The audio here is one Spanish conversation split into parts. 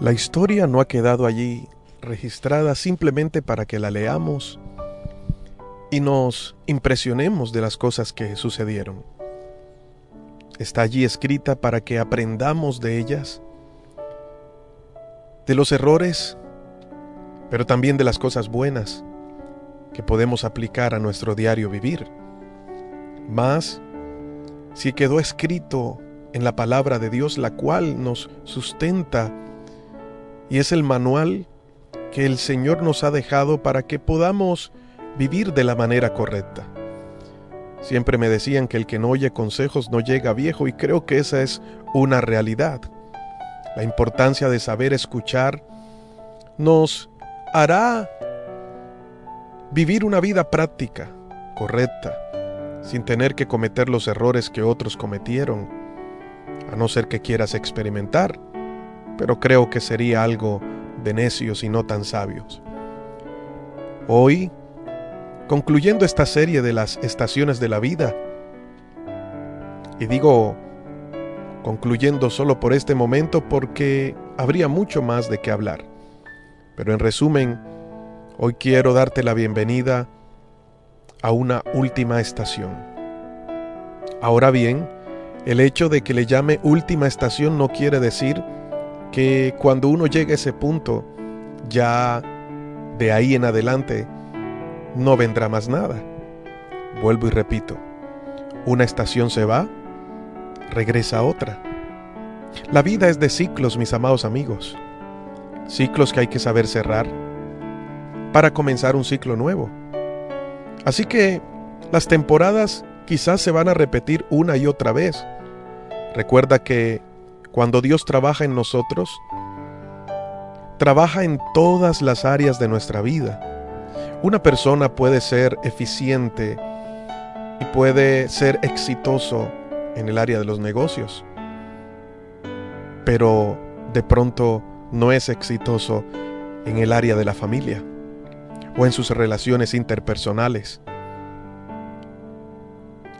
La historia no ha quedado allí registrada simplemente para que la leamos y nos impresionemos de las cosas que sucedieron. Está allí escrita para que aprendamos de ellas, de los errores, pero también de las cosas buenas que podemos aplicar a nuestro diario vivir. Más, si quedó escrito en la palabra de Dios, la cual nos sustenta y es el manual que el Señor nos ha dejado para que podamos vivir de la manera correcta. Siempre me decían que el que no oye consejos no llega viejo y creo que esa es una realidad. La importancia de saber escuchar nos hará vivir una vida práctica, correcta, sin tener que cometer los errores que otros cometieron, a no ser que quieras experimentar pero creo que sería algo de necios y no tan sabios. Hoy, concluyendo esta serie de las estaciones de la vida, y digo concluyendo solo por este momento porque habría mucho más de qué hablar, pero en resumen, hoy quiero darte la bienvenida a una última estación. Ahora bien, el hecho de que le llame última estación no quiere decir que cuando uno llega a ese punto, ya de ahí en adelante no vendrá más nada. Vuelvo y repito, una estación se va, regresa otra. La vida es de ciclos, mis amados amigos. Ciclos que hay que saber cerrar para comenzar un ciclo nuevo. Así que las temporadas quizás se van a repetir una y otra vez. Recuerda que cuando Dios trabaja en nosotros, trabaja en todas las áreas de nuestra vida. Una persona puede ser eficiente y puede ser exitoso en el área de los negocios, pero de pronto no es exitoso en el área de la familia o en sus relaciones interpersonales.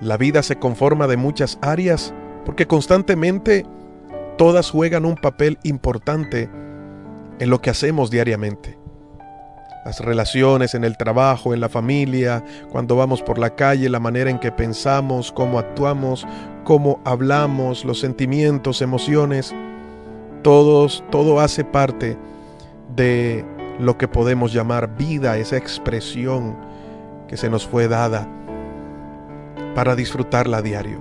La vida se conforma de muchas áreas porque constantemente todas juegan un papel importante en lo que hacemos diariamente. Las relaciones en el trabajo, en la familia, cuando vamos por la calle, la manera en que pensamos, cómo actuamos, cómo hablamos, los sentimientos, emociones, todos, todo hace parte de lo que podemos llamar vida, esa expresión que se nos fue dada para disfrutarla a diario.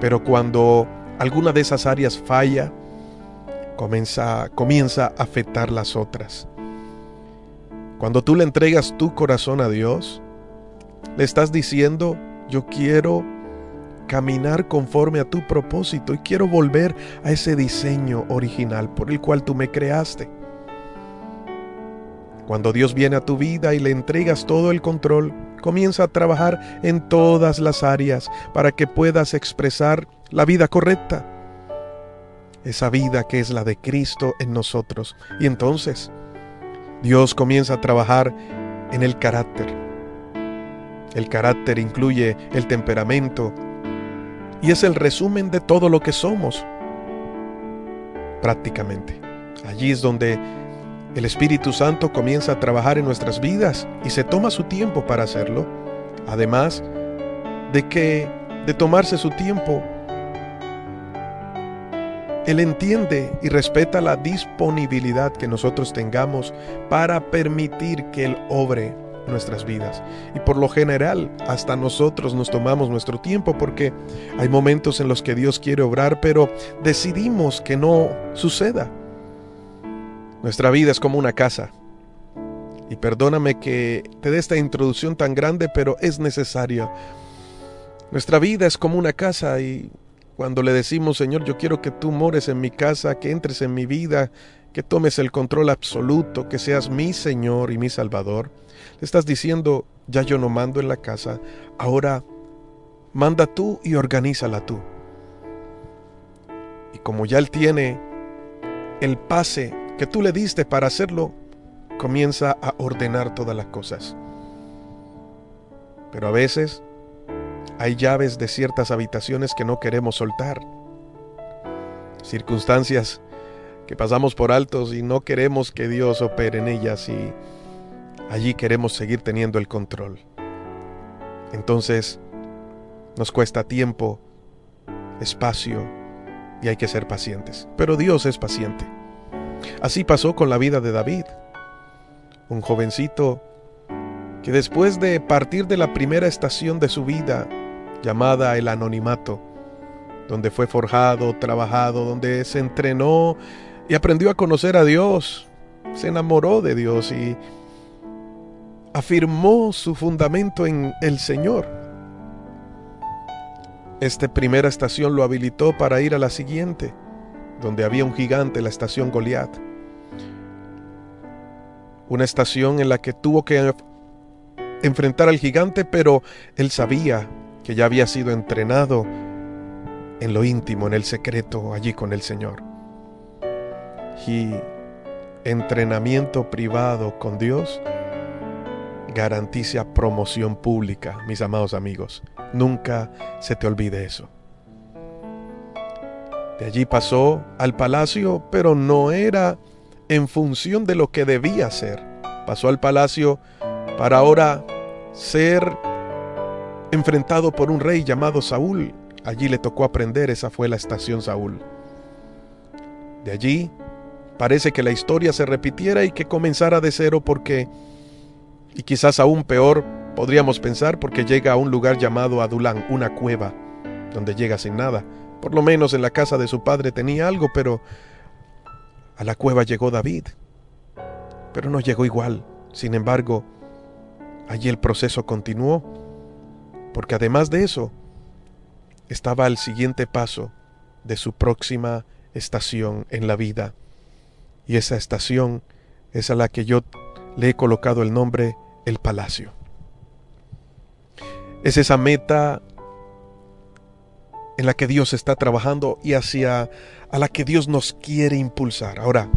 Pero cuando alguna de esas áreas falla, comienza, comienza a afectar las otras. Cuando tú le entregas tu corazón a Dios, le estás diciendo, yo quiero caminar conforme a tu propósito y quiero volver a ese diseño original por el cual tú me creaste. Cuando Dios viene a tu vida y le entregas todo el control, comienza a trabajar en todas las áreas para que puedas expresar la vida correcta. Esa vida que es la de Cristo en nosotros. Y entonces Dios comienza a trabajar en el carácter. El carácter incluye el temperamento y es el resumen de todo lo que somos. Prácticamente. Allí es donde el Espíritu Santo comienza a trabajar en nuestras vidas y se toma su tiempo para hacerlo. Además de que de tomarse su tiempo él entiende y respeta la disponibilidad que nosotros tengamos para permitir que Él obre nuestras vidas. Y por lo general, hasta nosotros nos tomamos nuestro tiempo porque hay momentos en los que Dios quiere obrar, pero decidimos que no suceda. Nuestra vida es como una casa. Y perdóname que te dé esta introducción tan grande, pero es necesaria. Nuestra vida es como una casa y cuando le decimos, Señor, yo quiero que tú mores en mi casa, que entres en mi vida, que tomes el control absoluto, que seas mi Señor y mi Salvador, le estás diciendo, ya yo no mando en la casa, ahora manda tú y organízala tú. Y como ya Él tiene el pase que tú le diste para hacerlo, comienza a ordenar todas las cosas. Pero a veces hay llaves de ciertas habitaciones que no queremos soltar. Circunstancias que pasamos por altos y no queremos que Dios opere en ellas y allí queremos seguir teniendo el control. Entonces, nos cuesta tiempo, espacio y hay que ser pacientes. Pero Dios es paciente. Así pasó con la vida de David, un jovencito que después de partir de la primera estación de su vida, llamada el anonimato, donde fue forjado, trabajado, donde se entrenó y aprendió a conocer a Dios, se enamoró de Dios y afirmó su fundamento en el Señor. Esta primera estación lo habilitó para ir a la siguiente, donde había un gigante, la estación Goliat. Una estación en la que tuvo que enfrentar al gigante, pero él sabía que ya había sido entrenado en lo íntimo, en el secreto, allí con el Señor. Y entrenamiento privado con Dios garantiza promoción pública, mis amados amigos. Nunca se te olvide eso. De allí pasó al palacio, pero no era en función de lo que debía ser. Pasó al palacio para ahora ser enfrentado por un rey llamado Saúl. Allí le tocó aprender, esa fue la estación Saúl. De allí parece que la historia se repitiera y que comenzara de cero porque, y quizás aún peor, podríamos pensar porque llega a un lugar llamado Adulán, una cueva, donde llega sin nada. Por lo menos en la casa de su padre tenía algo, pero a la cueva llegó David. Pero no llegó igual. Sin embargo, allí el proceso continuó, porque además de eso, estaba al siguiente paso de su próxima estación en la vida. Y esa estación es a la que yo le he colocado el nombre el palacio. Es esa meta en la que Dios está trabajando y hacia a la que Dios nos quiere impulsar. Ahora,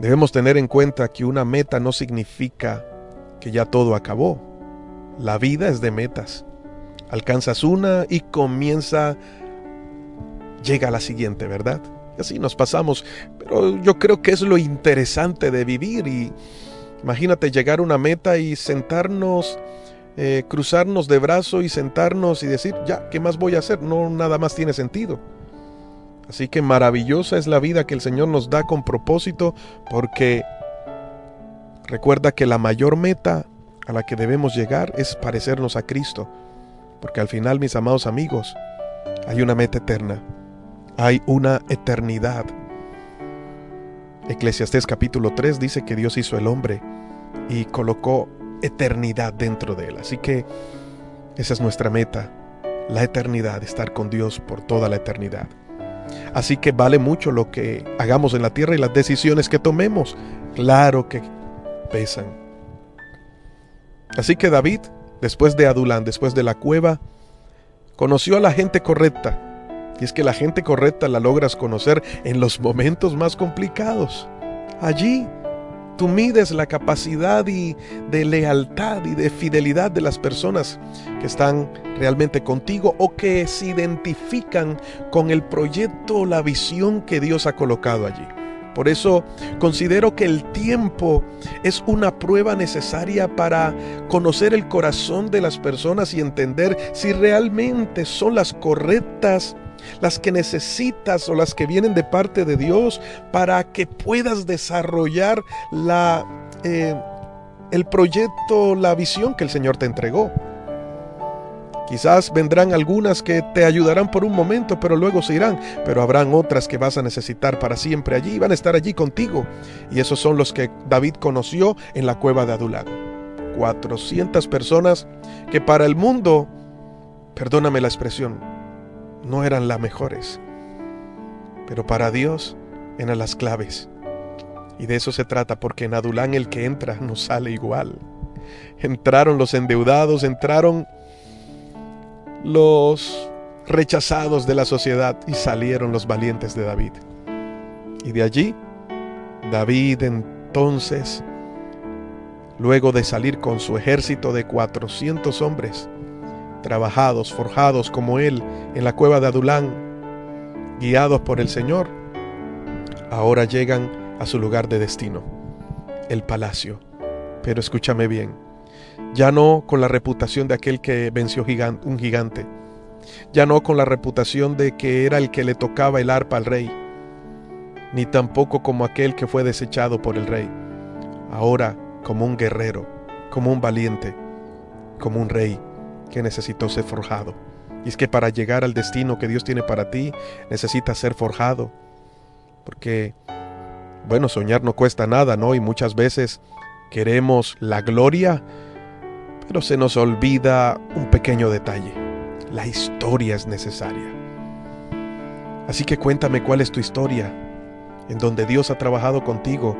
debemos tener en cuenta que una meta no significa que ya todo acabó. La vida es de metas. Alcanzas una y comienza, llega a la siguiente, ¿verdad? Y así nos pasamos. Pero yo creo que es lo interesante de vivir y imagínate llegar a una meta y sentarnos, eh, cruzarnos de brazo y sentarnos y decir, ya, ¿qué más voy a hacer? No, nada más tiene sentido. Así que maravillosa es la vida que el Señor nos da con propósito porque recuerda que la mayor meta a la que debemos llegar es parecernos a Cristo. Porque al final, mis amados amigos, hay una meta eterna. Hay una eternidad. Eclesiastés capítulo 3 dice que Dios hizo el hombre y colocó eternidad dentro de él. Así que esa es nuestra meta, la eternidad, estar con Dios por toda la eternidad. Así que vale mucho lo que hagamos en la tierra y las decisiones que tomemos. Claro que pesan. Así que David, después de Adulán, después de la cueva, conoció a la gente correcta. Y es que la gente correcta la logras conocer en los momentos más complicados. Allí Tú mides la capacidad y de lealtad y de fidelidad de las personas que están realmente contigo o que se identifican con el proyecto o la visión que Dios ha colocado allí. Por eso considero que el tiempo es una prueba necesaria para conocer el corazón de las personas y entender si realmente son las correctas las que necesitas o las que vienen de parte de Dios para que puedas desarrollar la, eh, el proyecto, la visión que el Señor te entregó. Quizás vendrán algunas que te ayudarán por un momento, pero luego se irán. Pero habrán otras que vas a necesitar para siempre allí y van a estar allí contigo. Y esos son los que David conoció en la cueva de Adulán. 400 personas que para el mundo, perdóname la expresión, no eran las mejores, pero para Dios eran las claves. Y de eso se trata, porque en Adulán el que entra no sale igual. Entraron los endeudados, entraron los rechazados de la sociedad y salieron los valientes de David. Y de allí, David entonces, luego de salir con su ejército de 400 hombres, trabajados, forjados como él en la cueva de Adulán, guiados por el Señor, ahora llegan a su lugar de destino, el palacio. Pero escúchame bien, ya no con la reputación de aquel que venció un gigante, ya no con la reputación de que era el que le tocaba el arpa al rey, ni tampoco como aquel que fue desechado por el rey, ahora como un guerrero, como un valiente, como un rey que necesitó ser forjado. Y es que para llegar al destino que Dios tiene para ti, necesitas ser forjado. Porque, bueno, soñar no cuesta nada, ¿no? Y muchas veces queremos la gloria, pero se nos olvida un pequeño detalle. La historia es necesaria. Así que cuéntame cuál es tu historia, en donde Dios ha trabajado contigo,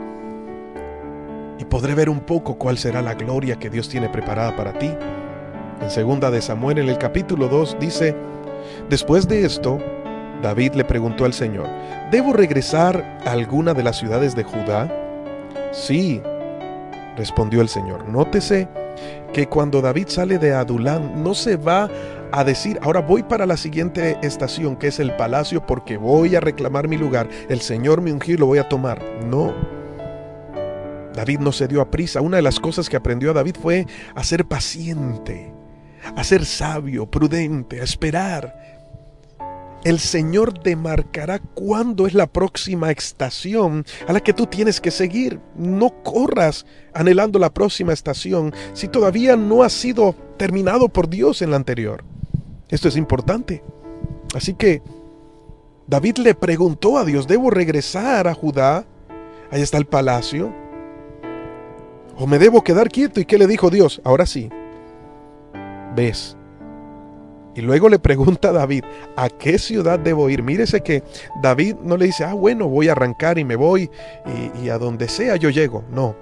y podré ver un poco cuál será la gloria que Dios tiene preparada para ti. En segunda de Samuel, en el capítulo 2, dice, Después de esto, David le preguntó al Señor, ¿debo regresar a alguna de las ciudades de Judá? Sí, respondió el Señor. Nótese que cuando David sale de Adulán, no se va a decir, ahora voy para la siguiente estación, que es el palacio, porque voy a reclamar mi lugar. El Señor me ungió y lo voy a tomar. No. David no se dio a prisa. Una de las cosas que aprendió a David fue a ser paciente a ser sabio, prudente, a esperar. El Señor demarcará cuándo es la próxima estación a la que tú tienes que seguir. No corras anhelando la próxima estación si todavía no ha sido terminado por Dios en la anterior. Esto es importante. Así que David le preguntó a Dios, ¿debo regresar a Judá? Ahí está el palacio. ¿O me debo quedar quieto? ¿Y qué le dijo Dios? Ahora sí, ves. Y luego le pregunta a David, ¿a qué ciudad debo ir? Mírese que David no le dice, ah, bueno, voy a arrancar y me voy y, y a donde sea yo llego. No,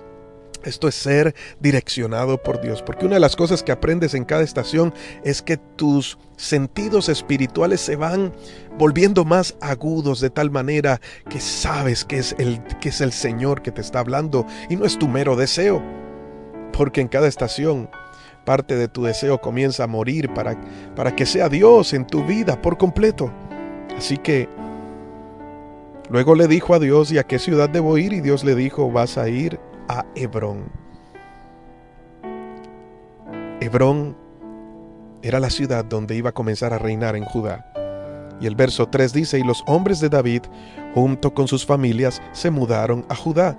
esto es ser direccionado por Dios, porque una de las cosas que aprendes en cada estación es que tus sentidos espirituales se van volviendo más agudos de tal manera que sabes que es el que es el Señor que te está hablando y no es tu mero deseo, porque en cada estación parte de tu deseo comienza a morir para, para que sea Dios en tu vida por completo. Así que luego le dijo a Dios, ¿y a qué ciudad debo ir? Y Dios le dijo, vas a ir a Hebrón. Hebrón era la ciudad donde iba a comenzar a reinar en Judá. Y el verso 3 dice, y los hombres de David, junto con sus familias, se mudaron a Judá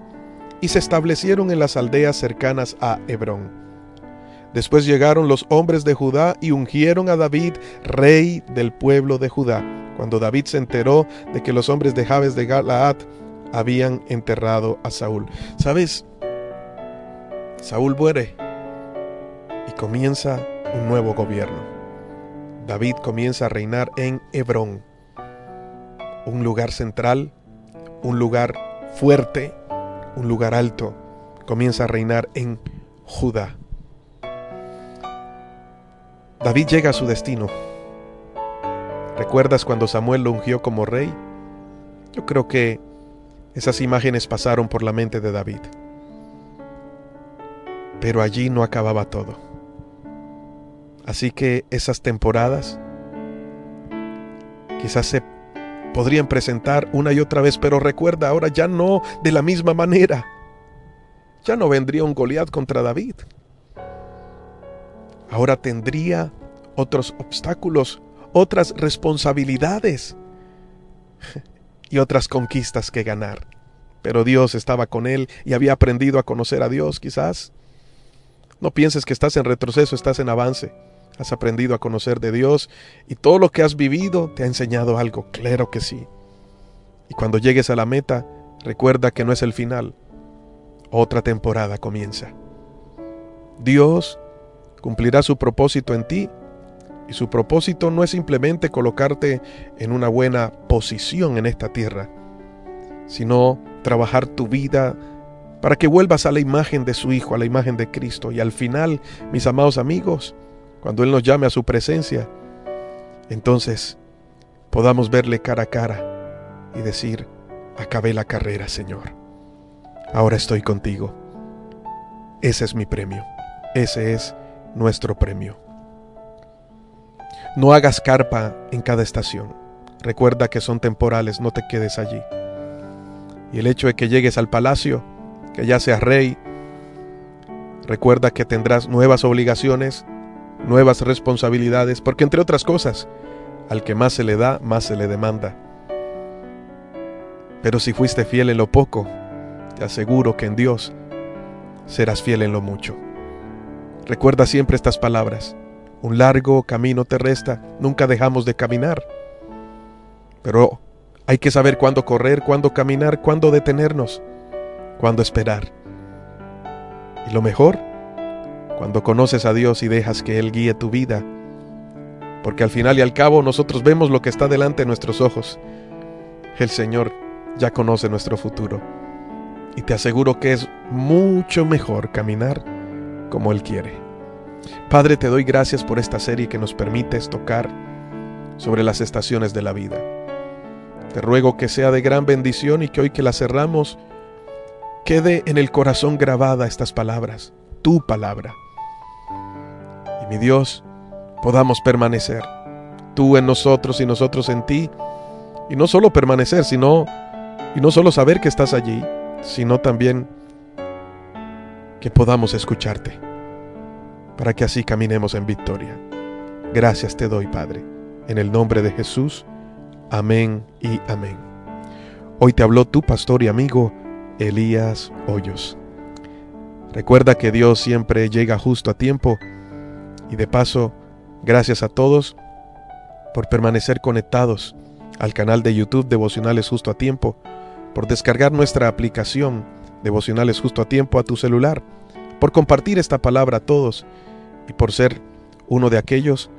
y se establecieron en las aldeas cercanas a Hebrón. Después llegaron los hombres de Judá y ungieron a David rey del pueblo de Judá. Cuando David se enteró de que los hombres de Jabes de Galaad habían enterrado a Saúl. ¿Sabes? Saúl muere y comienza un nuevo gobierno. David comienza a reinar en Hebrón, un lugar central, un lugar fuerte, un lugar alto. Comienza a reinar en Judá. David llega a su destino. ¿Recuerdas cuando Samuel lo ungió como rey? Yo creo que esas imágenes pasaron por la mente de David. Pero allí no acababa todo. Así que esas temporadas quizás se podrían presentar una y otra vez, pero recuerda ahora ya no de la misma manera. Ya no vendría un Goliat contra David ahora tendría otros obstáculos, otras responsabilidades y otras conquistas que ganar. Pero Dios estaba con él y había aprendido a conocer a Dios quizás. No pienses que estás en retroceso, estás en avance. Has aprendido a conocer de Dios y todo lo que has vivido te ha enseñado algo, claro que sí. Y cuando llegues a la meta, recuerda que no es el final. Otra temporada comienza. Dios cumplirá su propósito en ti. Y su propósito no es simplemente colocarte en una buena posición en esta tierra, sino trabajar tu vida para que vuelvas a la imagen de su Hijo, a la imagen de Cristo. Y al final, mis amados amigos, cuando Él nos llame a su presencia, entonces podamos verle cara a cara y decir, acabé la carrera, Señor. Ahora estoy contigo. Ese es mi premio. Ese es nuestro premio. No hagas carpa en cada estación. Recuerda que son temporales, no te quedes allí. Y el hecho de que llegues al palacio, que ya seas rey, recuerda que tendrás nuevas obligaciones, nuevas responsabilidades, porque entre otras cosas, al que más se le da, más se le demanda. Pero si fuiste fiel en lo poco, te aseguro que en Dios serás fiel en lo mucho. Recuerda siempre estas palabras. Un largo camino te resta, nunca dejamos de caminar. Pero hay que saber cuándo correr, cuándo caminar, cuándo detenernos, cuándo esperar. Y lo mejor, cuando conoces a Dios y dejas que Él guíe tu vida. Porque al final y al cabo nosotros vemos lo que está delante de nuestros ojos. El Señor ya conoce nuestro futuro. Y te aseguro que es mucho mejor caminar como Él quiere. Padre, te doy gracias por esta serie que nos permites tocar sobre las estaciones de la vida. Te ruego que sea de gran bendición y que hoy que la cerramos, quede en el corazón grabada estas palabras, tu palabra. Y mi Dios, podamos permanecer, tú en nosotros y nosotros en ti, y no solo permanecer, sino y no solo saber que estás allí, sino también que podamos escucharte, para que así caminemos en victoria. Gracias te doy, Padre, en el nombre de Jesús. Amén y amén. Hoy te habló tu pastor y amigo Elías Hoyos. Recuerda que Dios siempre llega justo a tiempo y de paso, gracias a todos por permanecer conectados al canal de YouTube Devocionales Justo a Tiempo, por descargar nuestra aplicación Devocionales Justo a Tiempo a tu celular, por compartir esta palabra a todos y por ser uno de aquellos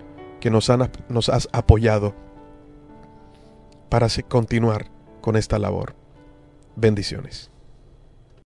que nos, han, nos has apoyado para continuar con esta labor. Bendiciones.